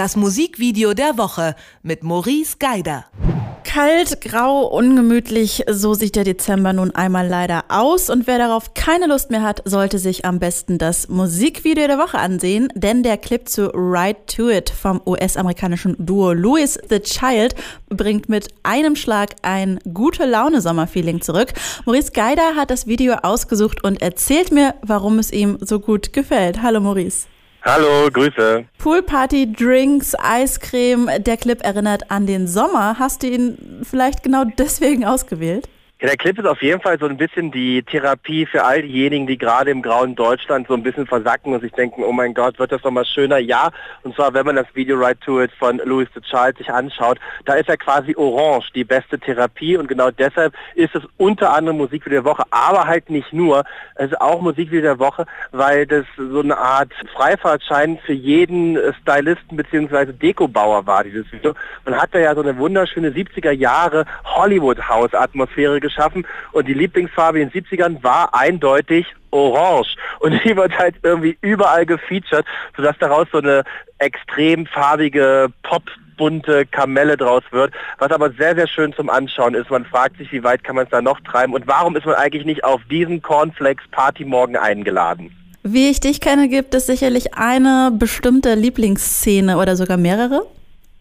Das Musikvideo der Woche mit Maurice Geider. Kalt, grau, ungemütlich, so sieht der Dezember nun einmal leider aus. Und wer darauf keine Lust mehr hat, sollte sich am besten das Musikvideo der Woche ansehen, denn der Clip zu Right to It vom US-amerikanischen Duo Louis the Child bringt mit einem Schlag ein gute Laune Sommerfeeling zurück. Maurice Geider hat das Video ausgesucht und erzählt mir, warum es ihm so gut gefällt. Hallo Maurice. Hallo, Grüße. Poolparty, Drinks, Eiscreme. Der Clip erinnert an den Sommer. Hast du ihn vielleicht genau deswegen ausgewählt? Ja, der Clip ist auf jeden Fall so ein bisschen die Therapie für all diejenigen, die gerade im grauen Deutschland so ein bisschen versacken und sich denken, oh mein Gott, wird das noch mal schöner? Ja, und zwar, wenn man das Video Right to It von Louis the Child sich anschaut, da ist ja quasi Orange die beste Therapie und genau deshalb ist es unter anderem Musikvideo der Woche, aber halt nicht nur. Es ist auch Musikvideo der Woche, weil das so eine Art Freifahrtschein für jeden Stylisten bzw. Dekobauer war, dieses Video. Man hat da ja so eine wunderschöne 70er Jahre Hollywood-Haus-Atmosphäre geschaffen und die Lieblingsfarbe in den 70ern war eindeutig orange und die wird halt irgendwie überall gefeatured, sodass daraus so eine extrem farbige Pop bunte Kamelle draus wird, was aber sehr, sehr schön zum Anschauen ist. Man fragt sich, wie weit kann man es da noch treiben und warum ist man eigentlich nicht auf diesen Cornflakes Party morgen eingeladen? Wie ich dich kenne, gibt es sicherlich eine bestimmte Lieblingsszene oder sogar mehrere?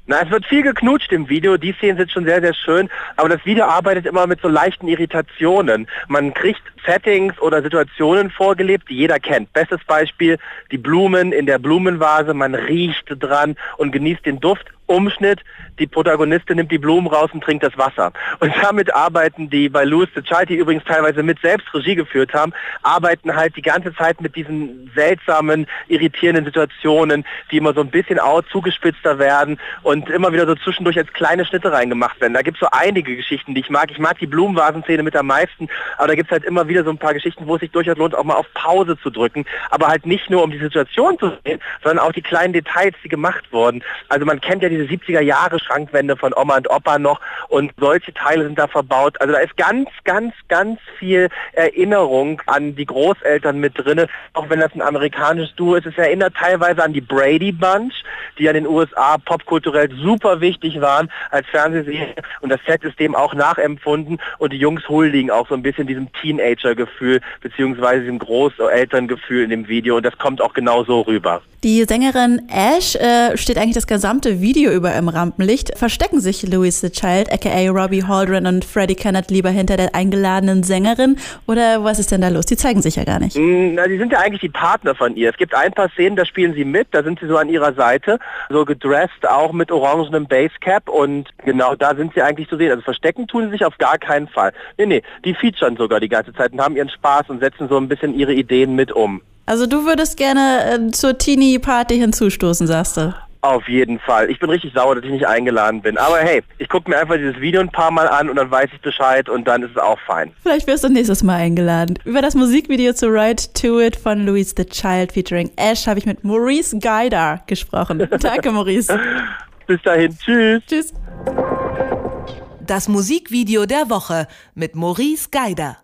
Na, es wird viel geknutscht im Video. Die Szenen sind schon sehr, sehr schön. Aber das Video arbeitet immer mit so leichten Irritationen. Man kriegt Settings oder Situationen vorgelebt, die jeder kennt. Bestes Beispiel, die Blumen in der Blumenvase. Man riecht dran und genießt den Duft. Umschnitt, die Protagonistin nimmt die Blumen raus und trinkt das Wasser. Und damit arbeiten die bei Louis the Child, die übrigens teilweise mit selbst Regie geführt haben, arbeiten halt die ganze Zeit mit diesen seltsamen, irritierenden Situationen, die immer so ein bisschen auch zugespitzter werden und immer wieder so zwischendurch als kleine Schnitte reingemacht werden. Da gibt es so einige Geschichten, die ich mag. Ich mag die Blumenvasenszene mit am meisten, aber da gibt es halt immer wieder so ein paar Geschichten, wo es sich durchaus lohnt, auch mal auf Pause zu drücken. Aber halt nicht nur, um die Situation zu sehen, sondern auch die kleinen Details, die gemacht wurden. Also man kennt ja die diese 70er Jahre Schrankwände von Oma und Opa noch und solche Teile sind da verbaut. Also da ist ganz, ganz, ganz viel Erinnerung an die Großeltern mit drin, auch wenn das ein amerikanisches Duo ist. Es erinnert teilweise an die Brady Bunch, die ja in den USA popkulturell super wichtig waren als Fernsehserie und das Set ist dem auch nachempfunden und die Jungs huldigen auch so ein bisschen diesem Teenager-Gefühl beziehungsweise diesem Großelterngefühl in dem Video und das kommt auch genau so rüber. Die Sängerin Ash äh, steht eigentlich das gesamte Video über im Rampenlicht. Verstecken sich Louis the Child, aka Robbie Haldren und Freddie Kennett lieber hinter der eingeladenen Sängerin? Oder was ist denn da los? Die zeigen sich ja gar nicht. Mm, na, die sind ja eigentlich die Partner von ihr. Es gibt ein paar Szenen, da spielen sie mit, da sind sie so an ihrer Seite, so gedresst, auch mit orangenem Basecap und genau da sind sie eigentlich zu sehen. Also verstecken tun sie sich auf gar keinen Fall. Nee, nee, die featuren sogar die ganze Zeit und haben ihren Spaß und setzen so ein bisschen ihre Ideen mit um. Also du würdest gerne äh, zur Teenie-Party hinzustoßen, sagst du? Auf jeden Fall. Ich bin richtig sauer, dass ich nicht eingeladen bin. Aber hey, ich gucke mir einfach dieses Video ein paar Mal an und dann weiß ich Bescheid und dann ist es auch fein. Vielleicht wirst du nächstes Mal eingeladen. Über das Musikvideo zu Right to It von Louis the Child featuring Ash habe ich mit Maurice Geider gesprochen. Danke, Maurice. Bis dahin. Tschüss. Tschüss. Das Musikvideo der Woche mit Maurice Geider.